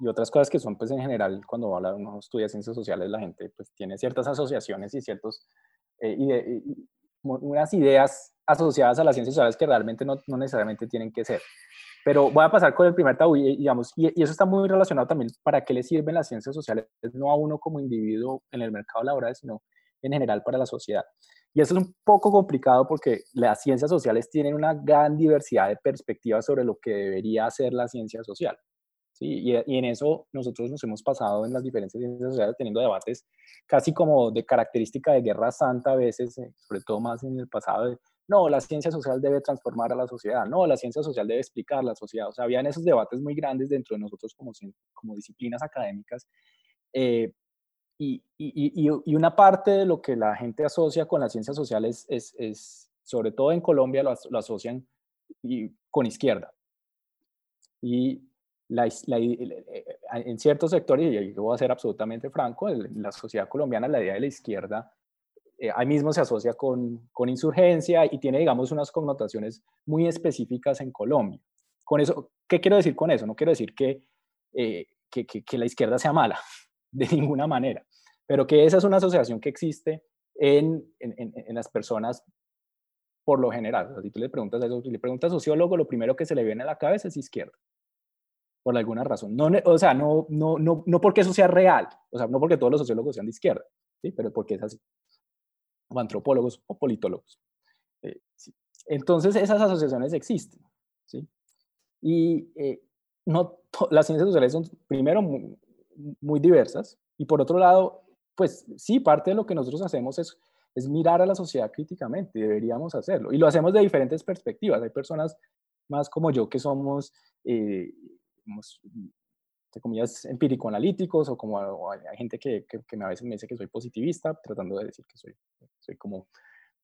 y, otras cosas que son, pues en general, cuando uno estudia ciencias sociales, la gente pues tiene ciertas asociaciones y ciertos, eh, unas ideas asociadas a las ciencias sociales que realmente no, no, necesariamente tienen que ser. Pero voy a pasar con el primer tabú, y, digamos, y, y, eso está muy relacionado también para qué le sirven las ciencias sociales, no a uno como individuo en el mercado laboral, sino en general para la sociedad. Y eso es un poco complicado porque las ciencias sociales tienen una gran diversidad de perspectivas sobre lo que debería ser la ciencia social. ¿sí? Y, y, en eso nosotros nos hemos pasado en las diferentes ciencias sociales teniendo debates casi como de característica de guerra santa a veces, eh, sobre todo más en el pasado, de, no, la ciencia social debe transformar a la sociedad, no, la ciencia social debe explicar la sociedad. O sea, habían esos debates muy grandes dentro de nosotros como, como disciplinas académicas. Eh, y, y, y, una parte de lo que la gente asocia con las ciencias sociales es, es sobre todo en Colombia, lo, lo asocian con izquierda. Y la, la, eh, en ciertos sectores, y yo voy a ser absolutamente franco, en la sociedad colombiana la idea de la izquierda eh, ahí mismo se asocia con, con, insurgencia y tiene, digamos, unas connotaciones muy específicas en Colombia. Con eso, ¿qué quiero decir con eso? No quiero decir que, eh, que, que, que la izquierda sea mala, de ninguna manera pero que esa es una asociación que existe en, en, en las personas por lo general. Si tú le preguntas a eso, si le preguntas a sociólogo, lo primero que se le viene a la cabeza es izquierda, por alguna razón. No, o sea, no, no, no, no porque eso sea real, o sea, no porque todos los sociólogos sean de izquierda, ¿sí? pero porque es así. O antropólogos o politólogos. Eh, sí. Entonces, esas asociaciones existen. ¿sí? Y eh, no, las ciencias sociales son, primero, muy, muy diversas, y por otro lado, pues sí, parte de lo que nosotros hacemos es, mirar a la sociedad críticamente, deberíamos hacerlo. Y lo hacemos de diferentes perspectivas. Hay personas más como yo que somos, eh, entre comillas, empírico-analíticos, o como hay gente que, que, que, a veces me dice que soy positivista, tratando de decir que soy, soy como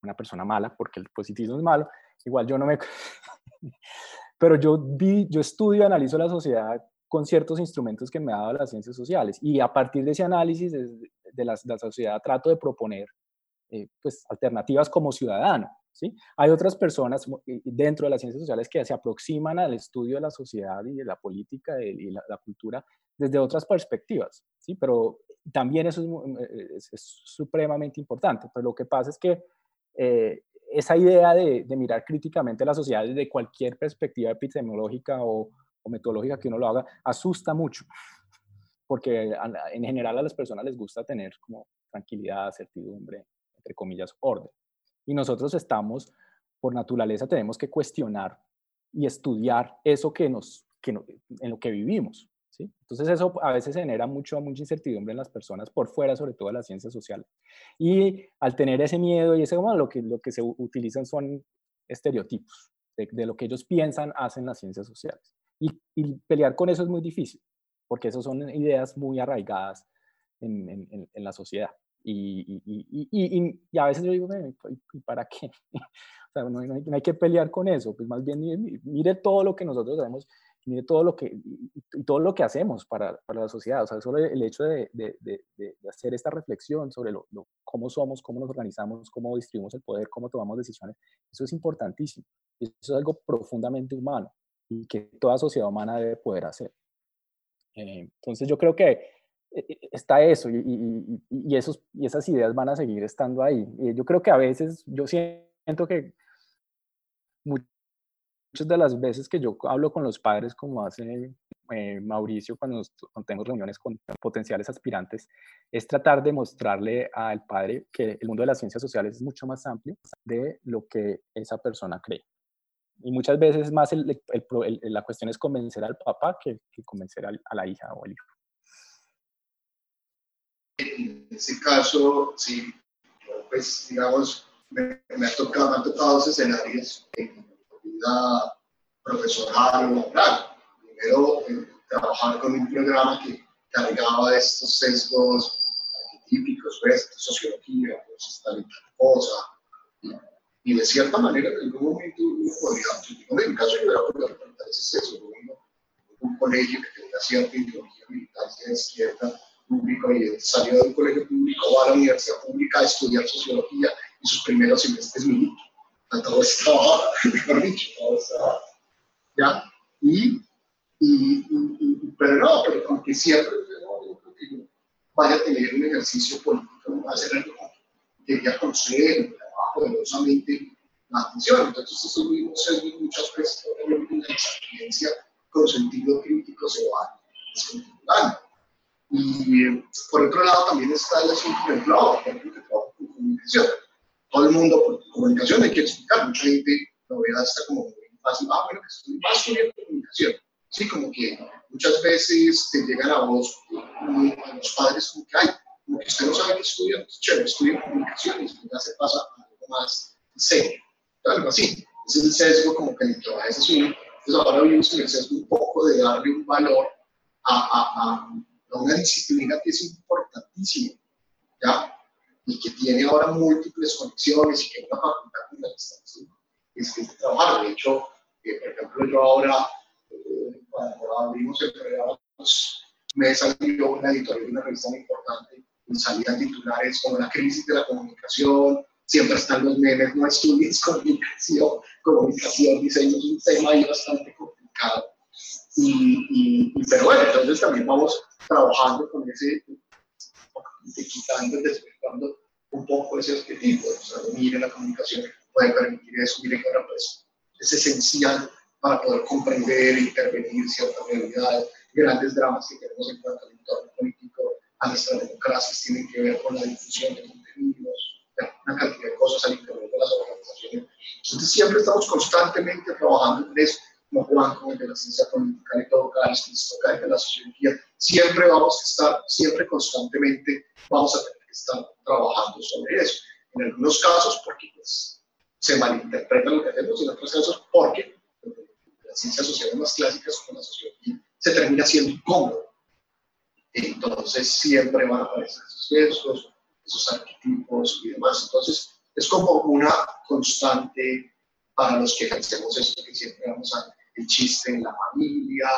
una persona mala, porque el positivismo es malo. Igual yo no me... Pero yo, vi, yo estudio analizo la sociedad con ciertos instrumentos que me ha dado las ciencias sociales. Y a partir de ese análisis de, la, de la, sociedad trato de proponer eh, pues, alternativas como ciudadano. ¿sí? Hay otras personas dentro de las ciencias sociales que se aproximan al estudio de la sociedad y de la política y la, cultura desde otras perspectivas, ¿sí? pero también eso es, es, supremamente importante. Pero lo que pasa es que eh, esa idea de, de, mirar críticamente la sociedad desde cualquier perspectiva epidemiológica o, o metodológica que uno lo haga, asusta mucho, porque en general a las personas les gusta tener como tranquilidad, certidumbre, entre comillas, orden. Y nosotros estamos, por naturaleza, tenemos que cuestionar y estudiar eso que nos, que no, en lo que vivimos. ¿sí? Entonces eso a veces genera mucho, mucha incertidumbre en las personas por fuera, sobre todo de las ciencias sociales. Y al tener ese miedo y ese como lo que, lo que se utilizan son estereotipos de, lo que ellos piensan, hacen las ciencias sociales. Y, y, pelear con eso es muy difícil, porque esas son ideas muy arraigadas en, en, en la sociedad. Y, y, y, a veces yo digo, ¿y para qué? O sea, no, no, hay, que pelear con eso, pues más bien mire, todo lo que nosotros sabemos, mire todo lo que, y, todo lo que hacemos para, para, la sociedad. O sea, solo el hecho de, de, de, hacer esta reflexión sobre lo, cómo somos, cómo nos organizamos, cómo distribuimos el poder, cómo tomamos decisiones, eso es importantísimo. Eso es algo profundamente humano y que toda sociedad humana debe poder hacer. Eh, entonces yo creo que eh, eh, está eso y, y, esos, y esas ideas van a seguir estando ahí. yo creo que a veces yo siento que muchas de las veces que yo hablo con los padres, como hace Mauricio cuando, cuando, tengo reuniones con potenciales aspirantes, es tratar de mostrarle al padre que el mundo de las ciencias sociales es mucho más amplio de lo que esa persona cree. Y muchas veces más el, la cuestión es convencer al papá que, convencer a la hija o al hijo. En ese caso, sí, pues digamos, me, ha tocado, me han tocado dos escenarios en vida profesoral o laboral. Primero, eh, trabajar con un programa que cargaba estos sesgos típicos, pues, sociología, pues, tal cosa, y de cierta manera, en algún momento uno podría, en mi caso yo hubiera podido enfrentar ese sexo, un colegio que tenía cierta ideología militar de izquierda público y salió de un colegio público, va a la universidad pública a estudiar sociología y sus primeros semestres militar. Todo estaba, mejor dicho, todo estaba, ¿ya? Y, y, y, pero no, pero aunque siempre, vaya a tener un ejercicio político, no va a ser algo que quería conocer, poderosamente la atención. Entonces, esos mismos sesgos muchas veces la experiencia con sentido crítico se van descontinuando. Y por otro lado, también está el asunto del trabajo, por ejemplo, que trabajo con comunicación. Todo el mundo, por comunicación hay que explicar, mucha gente lo ve hasta como muy fácil, ah, bueno, que estoy más estudiando comunicación. Sí, como que muchas veces te llegan a vos, a los padres, como que, ay, como que usted no sabe qué estudia, chévere, estudia comunicación y ya se pasa más serio, algo así. Es el sesgo como que le trabaja ese sueño. Entonces ahora vivimos en el sesgo un poco de darle un valor a, a, a, una disciplina que es importantísima, ¿ya? Y que tiene ahora múltiples conexiones y que una facultad con la que es que trabajar. De hecho, eh, por ejemplo, yo ahora, eh, cuando abrimos el programa, me salió una editorial de una revista muy importante, y salían titulares como la crisis de la comunicación, siempre están los memes, no estudies comunicación, comunicación, diseño es un tema ahí bastante complicado. Y, pero bueno, entonces también vamos trabajando con ese, quitando, despertando un poco ese objetivo. O sea, mire, la comunicación puede permitir eso, mire que ahora pues es esencial para poder comprender e intervenir ciertas realidades, grandes dramas que tenemos en cuanto al entorno político, a nuestras democracias, tienen que ver con la difusión de contenidos, una cantidad de cosas al interior de las organizaciones. Entonces siempre estamos constantemente trabajando en eso, como Juan, como el de la ciencia política, que nos toca de la sociología, siempre vamos a estar, siempre constantemente vamos a tener que estar trabajando sobre eso. En algunos casos porque pues, se malinterpreta lo que hacemos, y en otros casos porque las ciencias sociales más clásicas como la sociología se termina siendo incómodo. Entonces siempre van a aparecer esos riesgos, esos arquetipos y demás. Entonces, es como una constante para los que ejercemos esto, que siempre vamos a el chiste en la familia,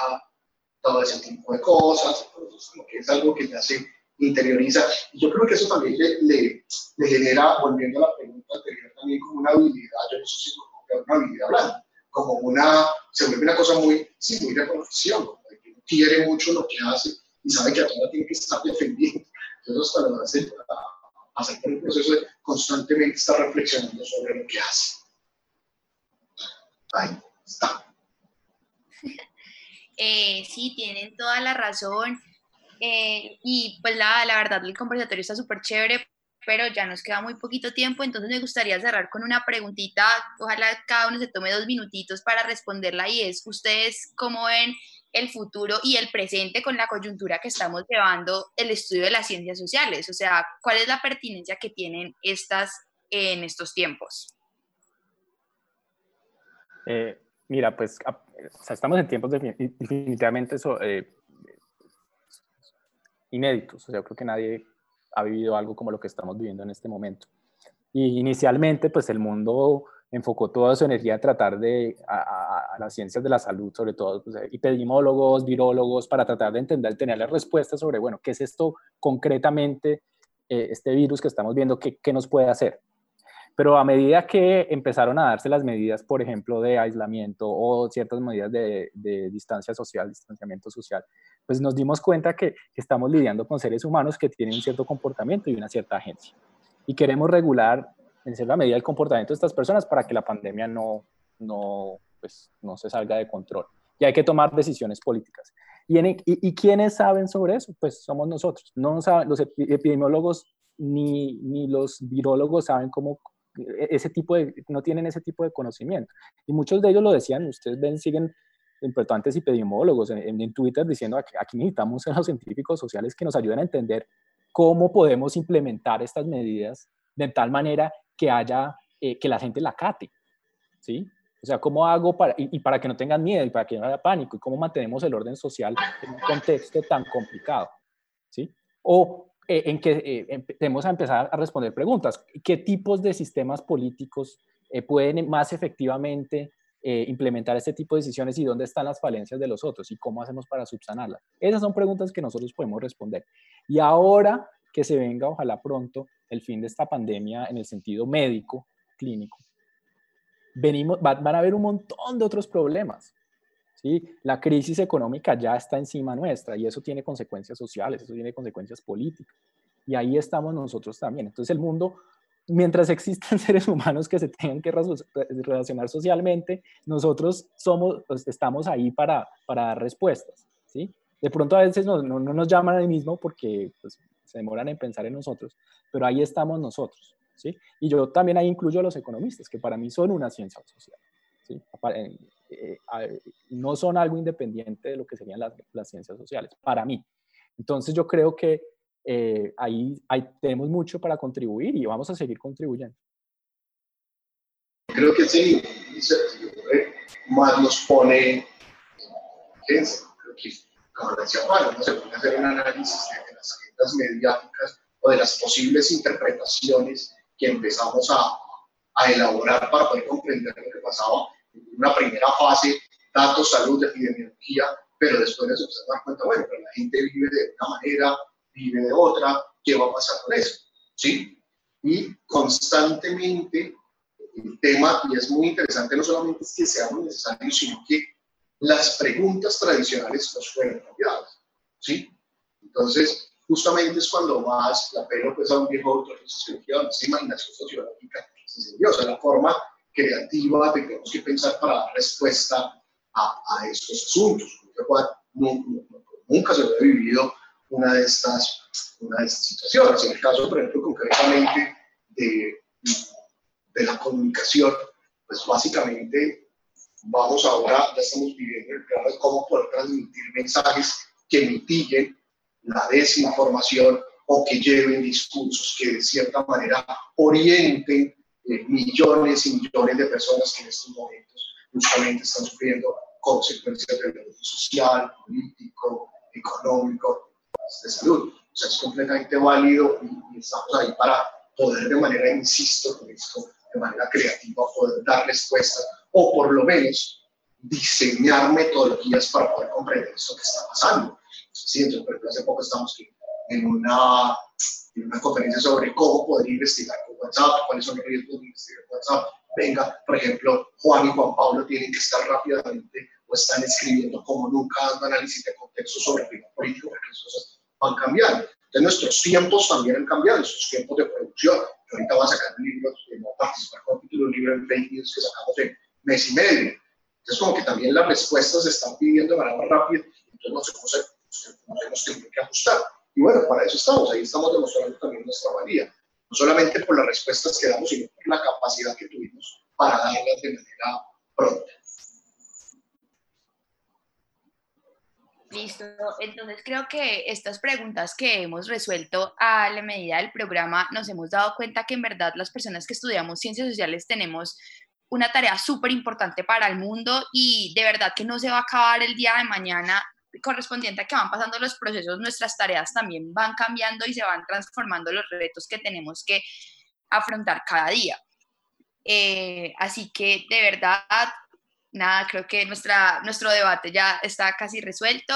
todo ese tipo de cosas. Entonces, como que es algo que ya se interioriza. Y yo creo que eso también le, le, genera, volviendo a la pregunta anterior, también como una habilidad, yo no sé si como una habilidad blanda, como una, se vuelve una cosa muy, sí, muy de profesión, como de que quiere mucho lo que hace y sabe que a todas tiene que estar defendiendo. Entonces, lo hace hacer por el proceso de constantemente estar reflexionando sobre lo que hace. Ahí está. Eh, sí, tienen toda la razón. Eh, y pues la, la verdad, el conversatorio está súper chévere, pero ya nos queda muy poquito tiempo, entonces me gustaría cerrar con una preguntita, ojalá cada uno se tome dos minutitos para responderla y es, ¿ustedes cómo ven el futuro y el presente con la coyuntura que estamos llevando el estudio de las ciencias sociales? O sea, ¿cuál es la pertinencia que tienen estas en estos tiempos? Eh, mira, pues estamos en tiempos definitivamente eh, inéditos. O sea, creo que nadie ha vivido algo como lo que estamos viviendo en este momento. Y inicialmente, pues el mundo enfocó toda su energía a tratar de, a, las ciencias de la salud, sobre todo pues, epidemiólogos, virólogos, para tratar de entender, tener las respuestas sobre, bueno, ¿qué es esto concretamente, eh, este virus que estamos viendo, qué, qué nos puede hacer? Pero a medida que empezaron a darse las medidas, por ejemplo, de aislamiento o ciertas medidas de, de distancia social, distanciamiento social, pues nos dimos cuenta que estamos lidiando con seres humanos que tienen un cierto comportamiento y una cierta agencia. Y queremos regular en cierta medida el comportamiento de estas personas para que la pandemia no, no, pues, no se salga de control. Y hay que tomar decisiones políticas. ¿Y, y, y quiénes saben sobre eso? Pues somos nosotros. No saben, los epidemiólogos ni, ni los virólogos saben cómo e, ese tipo de, no tienen ese tipo de conocimiento. Y muchos de ellos lo decían, ustedes ven, siguen importantes epidemiólogos en, en Twitter diciendo que aquí necesitamos a los científicos sociales que nos ayuden a entender cómo podemos implementar estas medidas de tal manera que haya, eh, que la gente la cate, ¿sí? O sea, ¿cómo hago para, y, para que no tengan miedo y para que no haya pánico? ¿Y cómo mantenemos el orden social en un contexto tan complicado? ¿Sí? O eh, en que eh, empecemos a empezar a responder preguntas. ¿Qué tipos de sistemas políticos pueden más efectivamente implementar este tipo de decisiones y dónde están las falencias de los otros y cómo hacemos para subsanarlas? Esas son preguntas que nosotros podemos responder. Y ahora que se venga, ojalá pronto, el fin de esta pandemia en el sentido médico, clínico, venimos, van a haber un montón de otros problemas. ¿sí? La crisis económica ya está encima nuestra y eso tiene consecuencias sociales, eso tiene consecuencias políticas. Y ahí estamos nosotros también. Entonces el mundo, mientras existan seres humanos que se tengan que relacionar socialmente, nosotros somos, pues, estamos ahí para, para dar respuestas. ¿sí? De pronto a veces no, no, nos llaman al mismo porque pues, se demoran en pensar en nosotros, pero ahí estamos nosotros, ¿sí? Y yo también ahí incluyo a los economistas, que para mí son una ciencia social, ¿sí? Eh, no son algo independiente de lo que serían las, ciencias sociales, para mí. Entonces yo creo que eh, ahí, tenemos mucho para contribuir y vamos a seguir contribuyendo. Creo que sí, más nos pone, decía Juan, no se puede hacer un análisis de las mediáticas o de las posibles interpretaciones que empezamos a, a elaborar para poder comprender lo que pasaba. En una primera fase, datos, salud, epidemiología, pero después de eso se dan cuenta, bueno, pero la gente vive de una manera, vive de otra, ¿qué va a pasar con eso? ¿Sí? Y constantemente el tema, y es muy interesante, no solamente es que sea muy necesario, sino que las preguntas tradicionales nos fueron cambiadas. ¿Sí? Entonces, justamente es cuando más la pelo pues, a un viejo autor de sociología, esa imaginación sociológica o sea, la forma creativa que tenemos que pensar para dar respuesta a, a estos asuntos. nunca, se había vivido una de, estas, una de estas situaciones. En el caso, por ejemplo, concretamente de, de la comunicación, pues básicamente vamos ahora, ya estamos viviendo el plano de cómo poder transmitir mensajes que mitiguen la desinformación o que lleven discursos que de cierta manera orienten eh, millones y millones de personas que en estos momentos justamente están sufriendo consecuencias del orden social, político, económico, de salud. O sea, es completamente válido y, estamos ahí para poder de manera, insisto con esto, de manera creativa poder dar respuestas o por lo menos diseñar metodologías para poder comprender esto que está pasando. Sí, entonces, hace poco estamos en una, en una conferencia sobre cómo poder investigar con WhatsApp, cuáles son los riesgos de investigar con WhatsApp. Venga, por ejemplo, Juan y Juan Pablo tienen que estar rápidamente o están escribiendo como nunca dando análisis de contexto sobre el clima político, porque las cosas van cambiando. Entonces, nuestros tiempos también han cambiado, nuestros tiempos de producción. Ahorita voy a sacar un libro, no participar con título, un libro en fake news que sacamos en mes y medio. Entonces, como que también las respuestas se están pidiendo de manera más rápida, entonces nos tenemos que ajustar. Y bueno, para eso estamos, ahí estamos demostrando también nuestra valía, no solamente por las respuestas que damos, sino por la capacidad que tuvimos para darlas de manera pronta. Listo, entonces creo que estas preguntas que hemos resuelto a la medida del programa nos hemos dado cuenta que en verdad las personas que estudiamos ciencias sociales tenemos una tarea súper importante para el mundo y de verdad que no se va a acabar el día de mañana correspondiente a que van pasando los procesos, nuestras tareas también van cambiando y se van transformando los retos que tenemos que afrontar cada día. Eh, así que de verdad nada, creo que nuestra, nuestro debate ya está casi resuelto.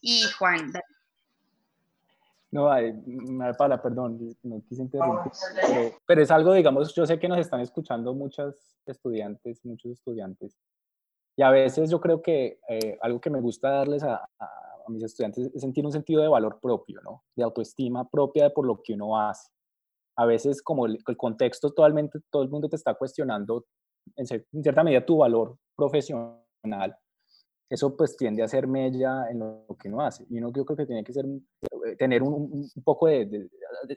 Y Juan. No, Paula, perdón, no quise interrumpir, pero, es algo, digamos, yo sé que nos están escuchando muchas estudiantes, muchos estudiantes, y a veces yo creo que eh, algo que me gusta darles a, a, mis estudiantes es sentir un sentido de valor propio, ¿no? De autoestima propia por lo que uno hace. A veces como el, el contexto totalmente, todo el mundo te está cuestionando en, cierta medida tu valor profesional, eso pues tiende a ser mella en lo que uno hace. Y uno yo creo que tiene que ser, eh, tener un, un poco de, de,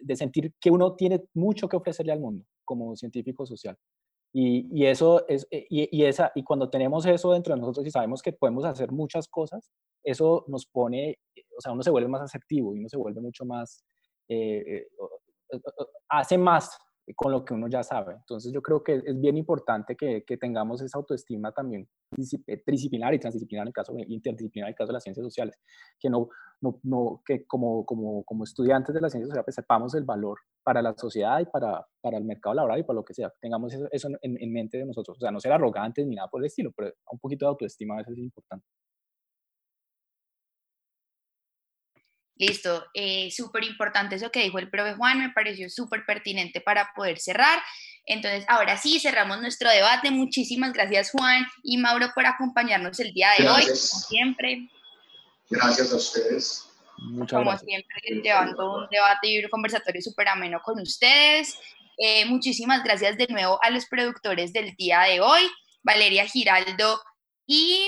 de, sentir que uno tiene mucho que ofrecerle al mundo como científico social. Y, y eso es, eh, y, y, esa, y cuando tenemos eso dentro de nosotros y sabemos que podemos hacer muchas cosas, eso nos pone, o sea, uno se vuelve más asertivo y uno se vuelve mucho más, eh, hace más con lo que uno ya sabe. Entonces yo creo que es bien importante que, que tengamos esa autoestima también eh, disciplinar y transdisciplinar en el caso, interdisciplinar en el caso de las ciencias sociales, que no, no, no que como, como, como estudiantes de las ciencias sociales pues, sepamos el valor para la sociedad y para, para el mercado laboral y para lo que sea, tengamos eso, eso en, en, mente de nosotros, o sea, no ser arrogantes ni nada por el estilo, pero un poquito de autoestima a veces es importante. Listo, eh, súper importante eso que dijo el profe Juan, me pareció súper pertinente para poder cerrar. Entonces, ahora sí, cerramos nuestro debate. Muchísimas gracias Juan y Mauro por acompañarnos el día de hoy, como siempre. Gracias a ustedes. Muchas como gracias. siempre, llevando un debate y un conversatorio súper ameno con ustedes. Eh, muchísimas gracias de nuevo a los productores del día de hoy, Valeria Giraldo y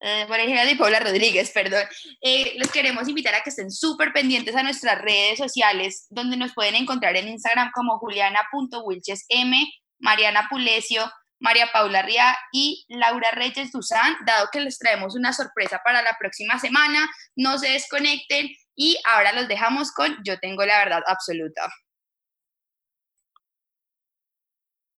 eh, Valeria y Paula Rodríguez, perdón. Eh, los queremos invitar a que estén súper pendientes a nuestras redes sociales, donde nos pueden encontrar en Instagram como juliana.wilchesm, Mariana Pulesio, María Paula Ría y Laura Reyes Duzán, dado que les traemos una sorpresa para la próxima semana. No se desconecten y ahora los dejamos con Yo tengo la verdad absoluta.